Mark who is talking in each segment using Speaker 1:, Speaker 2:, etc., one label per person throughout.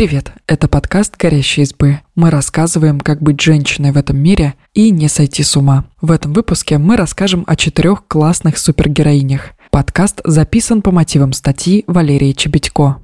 Speaker 1: Привет, это подкаст «Горящие избы». Мы рассказываем, как быть женщиной в этом мире и не сойти с ума. В этом выпуске мы расскажем о четырех классных супергероинях. Подкаст записан по мотивам статьи Валерии Чебедько.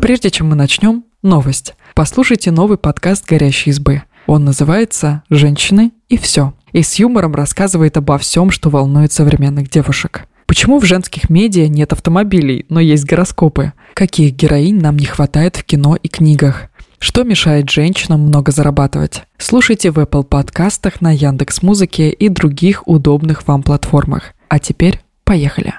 Speaker 1: Прежде чем мы начнем, новость. Послушайте новый подкаст «Горящие избы». Он называется «Женщины и все» и с юмором рассказывает обо всем, что волнует современных девушек. Почему в женских медиа нет автомобилей, но есть гороскопы? Каких героинь нам не хватает в кино и книгах? Что мешает женщинам много зарабатывать? Слушайте в Apple подкастах, на Яндекс Музыке и других удобных вам платформах. А теперь поехали.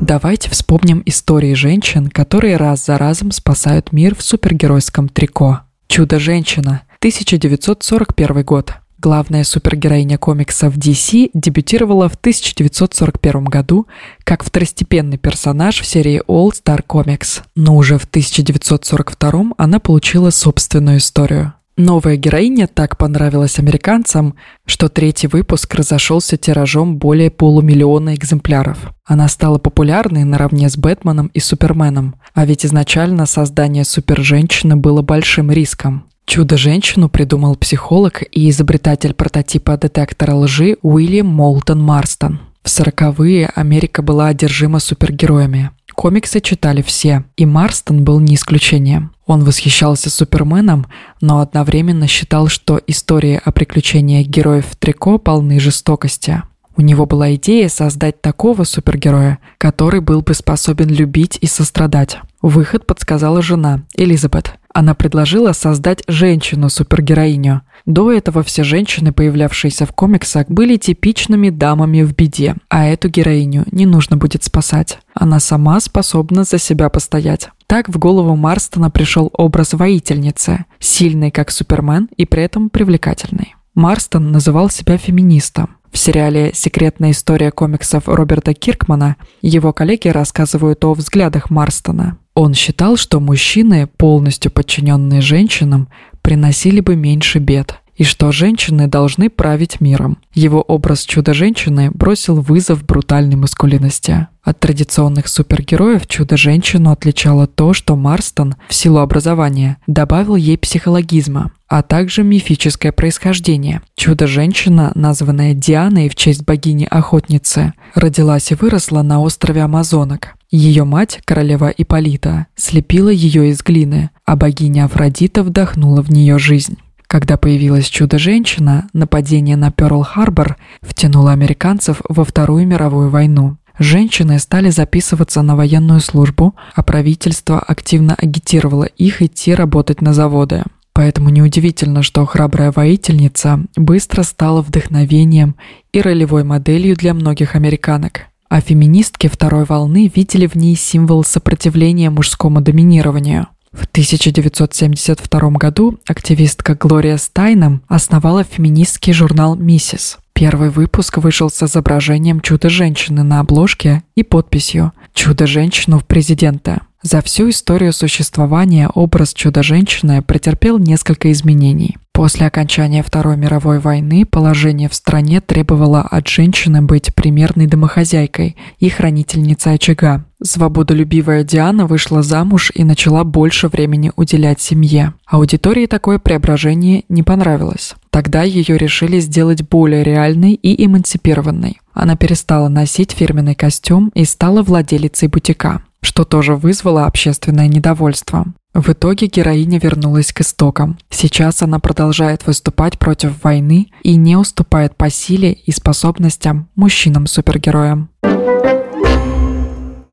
Speaker 1: Давайте вспомним истории женщин, которые раз за разом спасают мир в супергеройском трико. Чудо-женщина, 1941 год. Главная супергероиня комиксов DC дебютировала в 1941 году как второстепенный персонаж в серии All Star Comics, но уже в 1942 она получила собственную историю. Новая героиня так понравилась американцам, что третий выпуск разошелся тиражом более полумиллиона экземпляров. Она стала популярной наравне с Бэтменом и Суперменом, а ведь изначально создание суперженщины было большим риском. Чудо-женщину придумал психолог и изобретатель прототипа детектора лжи Уильям Молтон Марстон. В сороковые Америка была одержима супергероями. Комиксы читали все, и Марстон был не исключением. Он восхищался Суперменом, но одновременно считал, что истории о приключениях героев в трико полны жестокости. У него была идея создать такого супергероя, который был бы способен любить и сострадать. Выход подсказала жена, Элизабет. Она предложила создать женщину-супергероиню. До этого все женщины, появлявшиеся в комиксах, были типичными дамами в беде, а эту героиню не нужно будет спасать. Она сама способна за себя постоять. Так в голову Марстона пришел образ воительницы, сильной как Супермен и при этом привлекательной. Марстон называл себя феминистом. В сериале «Секретная история комиксов» Роберта Киркмана его коллеги рассказывают о взглядах Марстона. Он считал, что мужчины, полностью подчиненные женщинам, приносили бы меньше бед, и что женщины должны править миром. Его образ чудо-женщины бросил вызов брутальной маскулинности. От традиционных супергероев чудо-женщину отличало то, что Марстон, в силу образования, добавил ей психологизма, а также мифическое происхождение. Чудо-женщина, названная Дианой в честь богини-охотницы, родилась и выросла на острове Амазонок. Ее мать, королева Иполита, слепила ее из глины, а богиня Афродита вдохнула в нее жизнь. Когда появилась чудо-женщина, нападение на Пёрл-Харбор втянуло американцев во Вторую мировую войну. Женщины стали записываться на военную службу, а правительство активно агитировало их идти работать на заводы. Поэтому неудивительно, что храбрая воительница быстро стала вдохновением и ролевой моделью для многих американок а феминистки второй волны видели в ней символ сопротивления мужскому доминированию. В 1972 году активистка Глория Стайном основала феминистский журнал «Миссис». Первый выпуск вышел с изображением чудо-женщины на обложке и подписью «Чудо-женщину в президента». За всю историю существования образ чудо-женщины претерпел несколько изменений. После окончания Второй мировой войны положение в стране требовало от женщины быть примерной домохозяйкой и хранительницей очага. Свободолюбивая Диана вышла замуж и начала больше времени уделять семье. Аудитории такое преображение не понравилось. Тогда ее решили сделать более реальной и эмансипированной. Она перестала носить фирменный костюм и стала владелицей бутика что тоже вызвало общественное недовольство. В итоге героиня вернулась к истокам. Сейчас она продолжает выступать против войны и не уступает по силе и способностям мужчинам-супергероям.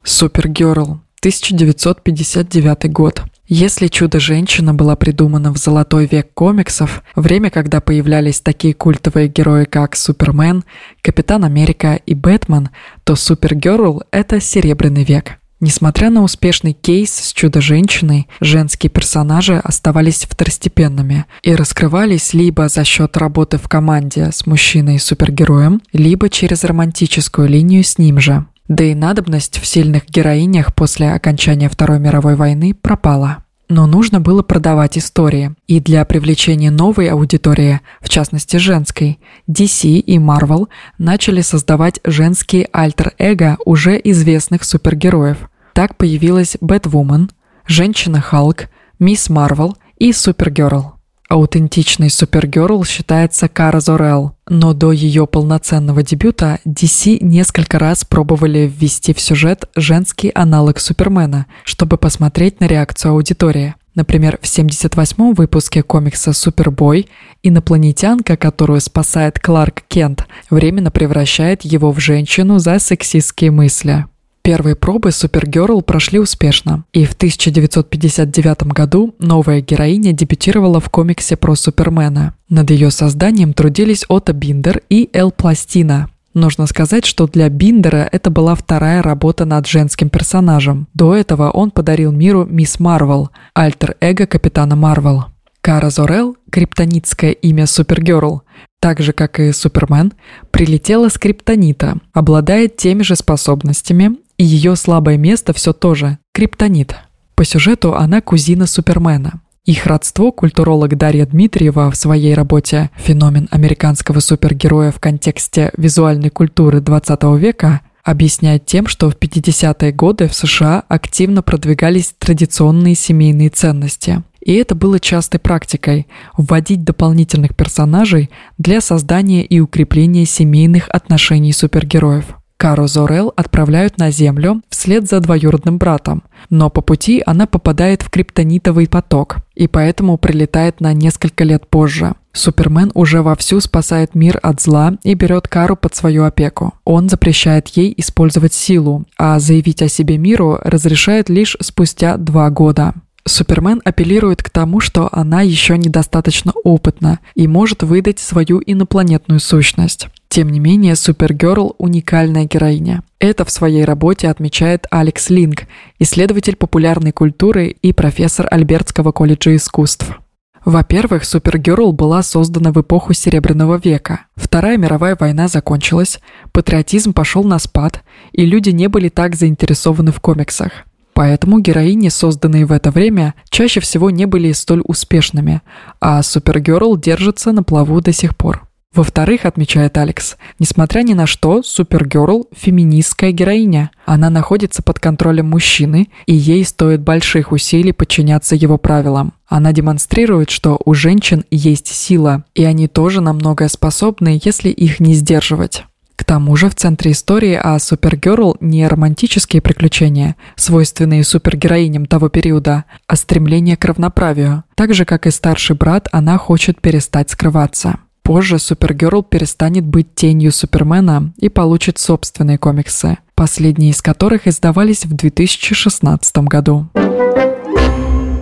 Speaker 1: Супергерл, 1959 год. Если «Чудо-женщина» была придумана в золотой век комиксов, время, когда появлялись такие культовые герои, как Супермен, Капитан Америка и Бэтмен, то Супергерл — это серебряный век. Несмотря на успешный кейс с чудо-женщиной, женские персонажи оставались второстепенными и раскрывались либо за счет работы в команде с мужчиной-супергероем, либо через романтическую линию с ним же. Да и надобность в сильных героинях после окончания Второй мировой войны пропала. Но нужно было продавать истории. И для привлечения новой аудитории, в частности женской, DC и Marvel начали создавать женские альтер-эго уже известных супергероев. Так появилась Бэтвумен, Женщина-Халк, Мисс Марвел и Супергерл. Аутентичной Супергерл считается Кара Зорел, но до ее полноценного дебюта DC несколько раз пробовали ввести в сюжет женский аналог Супермена, чтобы посмотреть на реакцию аудитории. Например, в 78-м выпуске комикса «Супербой» инопланетянка, которую спасает Кларк Кент, временно превращает его в женщину за сексистские мысли. Первые пробы Супергерл прошли успешно, и в 1959 году новая героиня дебютировала в комиксе про Супермена. Над ее созданием трудились Отто Биндер и Эл Пластино. Нужно сказать, что для Биндера это была вторая работа над женским персонажем. До этого он подарил миру Мисс Марвел, альтер-эго Капитана Марвел. Кара Зорел, криптонитское имя Супергерл, так же, как и Супермен, прилетела с криптонита, обладает теми же способностями и ее слабое место все тоже – криптонит. По сюжету она кузина Супермена. Их родство культуролог Дарья Дмитриева в своей работе «Феномен американского супергероя в контексте визуальной культуры 20 века» объясняет тем, что в 50-е годы в США активно продвигались традиционные семейные ценности. И это было частой практикой – вводить дополнительных персонажей для создания и укрепления семейных отношений супергероев. Кару Зорел отправляют на Землю вслед за двоюродным братом, но по пути она попадает в криптонитовый поток и поэтому прилетает на несколько лет позже. Супермен уже вовсю спасает мир от зла и берет Кару под свою опеку. Он запрещает ей использовать силу, а заявить о себе миру разрешает лишь спустя два года. Супермен апеллирует к тому, что она еще недостаточно опытна и может выдать свою инопланетную сущность. Тем не менее, Супергерл – уникальная героиня. Это в своей работе отмечает Алекс Линк, исследователь популярной культуры и профессор Альбертского колледжа искусств. Во-первых, Супергерл была создана в эпоху Серебряного века. Вторая мировая война закончилась, патриотизм пошел на спад, и люди не были так заинтересованы в комиксах. Поэтому героини, созданные в это время, чаще всего не были столь успешными, а Супергерл держится на плаву до сих пор. Во-вторых, отмечает Алекс, несмотря ни на что, Супергерл – феминистская героиня. Она находится под контролем мужчины, и ей стоит больших усилий подчиняться его правилам. Она демонстрирует, что у женщин есть сила, и они тоже на многое способны, если их не сдерживать. К тому же в центре истории о Супергерл не романтические приключения, свойственные супергероиням того периода, а стремление к равноправию. Так же, как и старший брат, она хочет перестать скрываться. Позже Супергерл перестанет быть тенью Супермена и получит собственные комиксы, последние из которых издавались в 2016 году.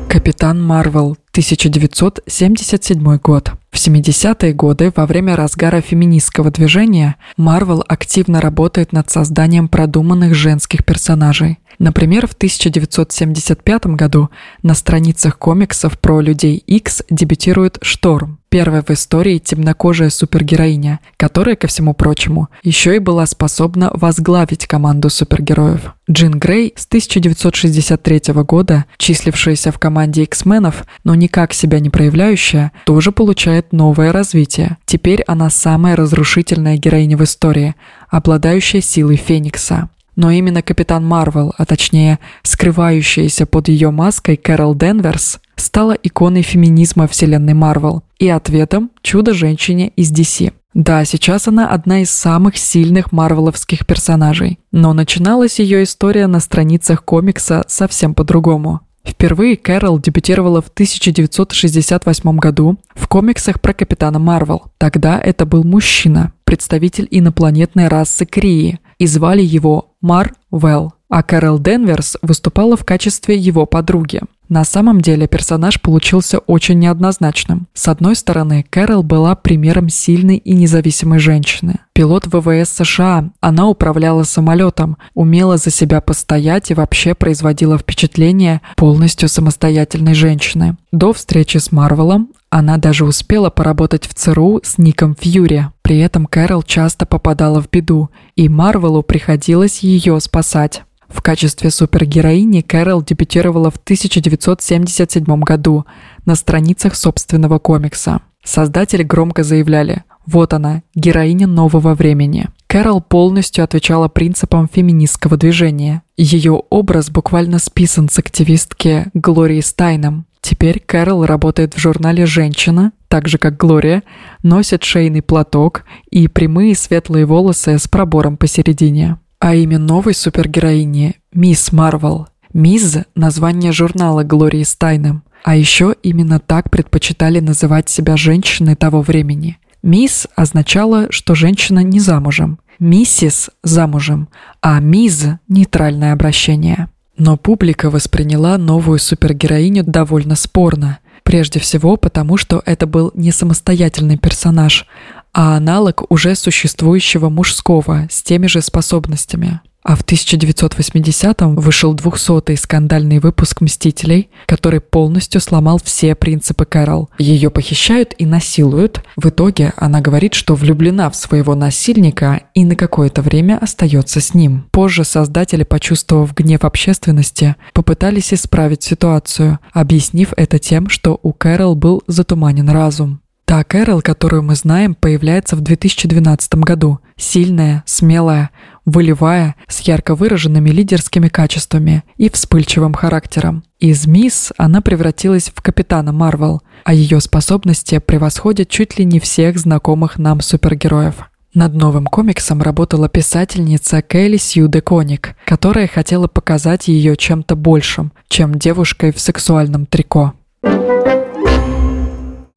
Speaker 1: Капитан Марвел, 1977 год. В 70-е годы, во время разгара феминистского движения, Марвел активно работает над созданием продуманных женских персонажей. Например, в 1975 году на страницах комиксов про Людей X дебютирует Шторм, первая в истории темнокожая супергероиня, которая, ко всему прочему, еще и была способна возглавить команду супергероев. Джин Грей с 1963 года, числившаяся в команде X-менов, но никак себя не проявляющая, тоже получает новое развитие. Теперь она самая разрушительная героиня в истории, обладающая силой Феникса. Но именно Капитан Марвел, а точнее скрывающаяся под ее маской Кэрол Денверс, стала иконой феминизма вселенной Марвел и ответом чудо-женщине из DC. Да, сейчас она одна из самых сильных марвеловских персонажей, но начиналась ее история на страницах комикса совсем по-другому. Впервые Кэрол дебютировала в 1968 году в комиксах про Капитана Марвел. Тогда это был мужчина, представитель инопланетной расы Крии, и звали его Марвел, а Кэрол Денверс выступала в качестве его подруги. На самом деле персонаж получился очень неоднозначным. С одной стороны, Кэрол была примером сильной и независимой женщины. Пилот ВВС США, она управляла самолетом, умела за себя постоять и вообще производила впечатление полностью самостоятельной женщины. До встречи с Марвелом она даже успела поработать в ЦРУ с Ником Фьюри. При этом Кэрол часто попадала в беду, и Марвелу приходилось ее спасать. В качестве супергероини Кэрол дебютировала в 1977 году на страницах собственного комикса. Создатели громко заявляли «Вот она, героиня нового времени». Кэрол полностью отвечала принципам феминистского движения. Ее образ буквально списан с активистки Глории Стайном. Теперь Кэрол работает в журнале «Женщина», так же как Глория, носит шейный платок и прямые светлые волосы с пробором посередине. А имя новой супергероини – Мисс Марвел. Мисс – название журнала Глории Стайном. А еще именно так предпочитали называть себя женщины того времени. Мисс означало, что женщина не замужем, миссис – замужем, а мисс – нейтральное обращение. Но публика восприняла новую супергероиню довольно спорно. Прежде всего потому, что это был не самостоятельный персонаж, а аналог уже существующего мужского с теми же способностями. А в 1980-м вышел 200-й скандальный выпуск «Мстителей», который полностью сломал все принципы Кэрол. Ее похищают и насилуют. В итоге она говорит, что влюблена в своего насильника и на какое-то время остается с ним. Позже создатели, почувствовав гнев общественности, попытались исправить ситуацию, объяснив это тем, что у Кэрол был затуманен разум. Та Кэрол, которую мы знаем, появляется в 2012 году. Сильная, смелая, волевая, с ярко выраженными лидерскими качествами и вспыльчивым характером. Из мисс она превратилась в капитана Марвел, а ее способности превосходят чуть ли не всех знакомых нам супергероев. Над новым комиксом работала писательница Келли Сью Деконик, которая хотела показать ее чем-то большим, чем девушкой в сексуальном трико.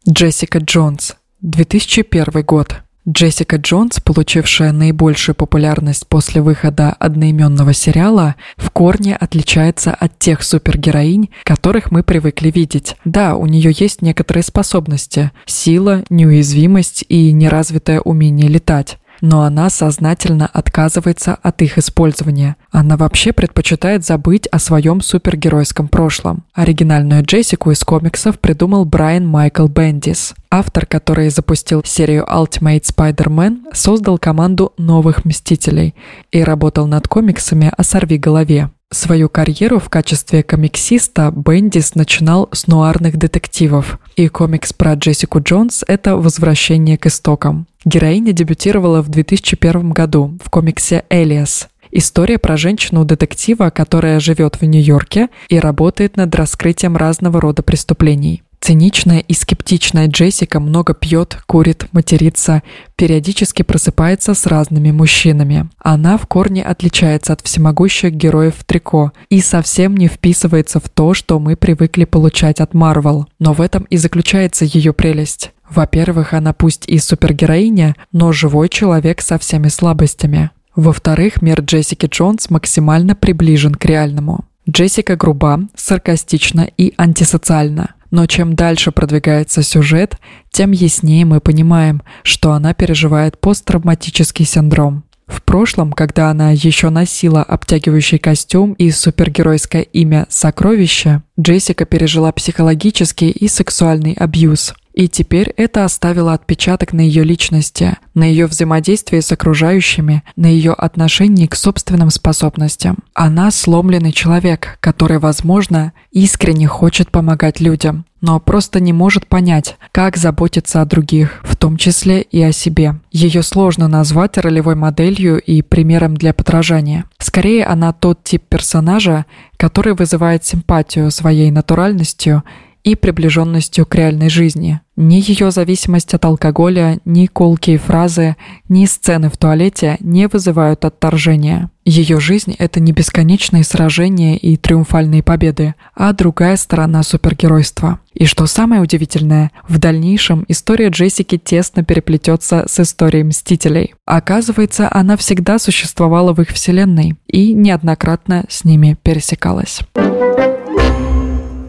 Speaker 1: Джессика Джонс, 2001 год. Джессика Джонс, получившая наибольшую популярность после выхода одноименного сериала, в корне отличается от тех супергероинь, которых мы привыкли видеть. Да, у нее есть некоторые способности – сила, неуязвимость и неразвитое умение летать но она сознательно отказывается от их использования. Она вообще предпочитает забыть о своем супергеройском прошлом. Оригинальную Джессику из комиксов придумал Брайан Майкл Бендис. Автор, который запустил серию Ultimate Spider-Man, создал команду новых Мстителей и работал над комиксами о сорви голове. Свою карьеру в качестве комиксиста Бендис начинал с нуарных детективов, и комикс про Джессику Джонс – это возвращение к истокам. Героиня дебютировала в 2001 году в комиксе «Элиас», История про женщину-детектива, которая живет в Нью-Йорке и работает над раскрытием разного рода преступлений. Циничная и скептичная Джессика много пьет, курит, матерится, периодически просыпается с разными мужчинами. Она в корне отличается от всемогущих героев трико и совсем не вписывается в то, что мы привыкли получать от Марвел. Но в этом и заключается ее прелесть. Во-первых, она пусть и супергероиня, но живой человек со всеми слабостями. Во-вторых, мир Джессики Джонс максимально приближен к реальному. Джессика груба, саркастична и антисоциальна. Но чем дальше продвигается сюжет, тем яснее мы понимаем, что она переживает посттравматический синдром. В прошлом, когда она еще носила обтягивающий костюм и супергеройское имя «Сокровище», Джессика пережила психологический и сексуальный абьюз – и теперь это оставило отпечаток на ее личности, на ее взаимодействии с окружающими, на ее отношении к собственным способностям. Она сломленный человек, который, возможно, искренне хочет помогать людям, но просто не может понять, как заботиться о других, в том числе и о себе. Ее сложно назвать ролевой моделью и примером для подражания. Скорее, она тот тип персонажа, который вызывает симпатию своей натуральностью и приближенностью к реальной жизни. Ни ее зависимость от алкоголя, ни колкие фразы, ни сцены в туалете не вызывают отторжения. Ее жизнь — это не бесконечные сражения и триумфальные победы, а другая сторона супергеройства. И что самое удивительное, в дальнейшем история Джессики тесно переплетется с историей Мстителей. Оказывается, она всегда существовала в их вселенной и неоднократно с ними пересекалась.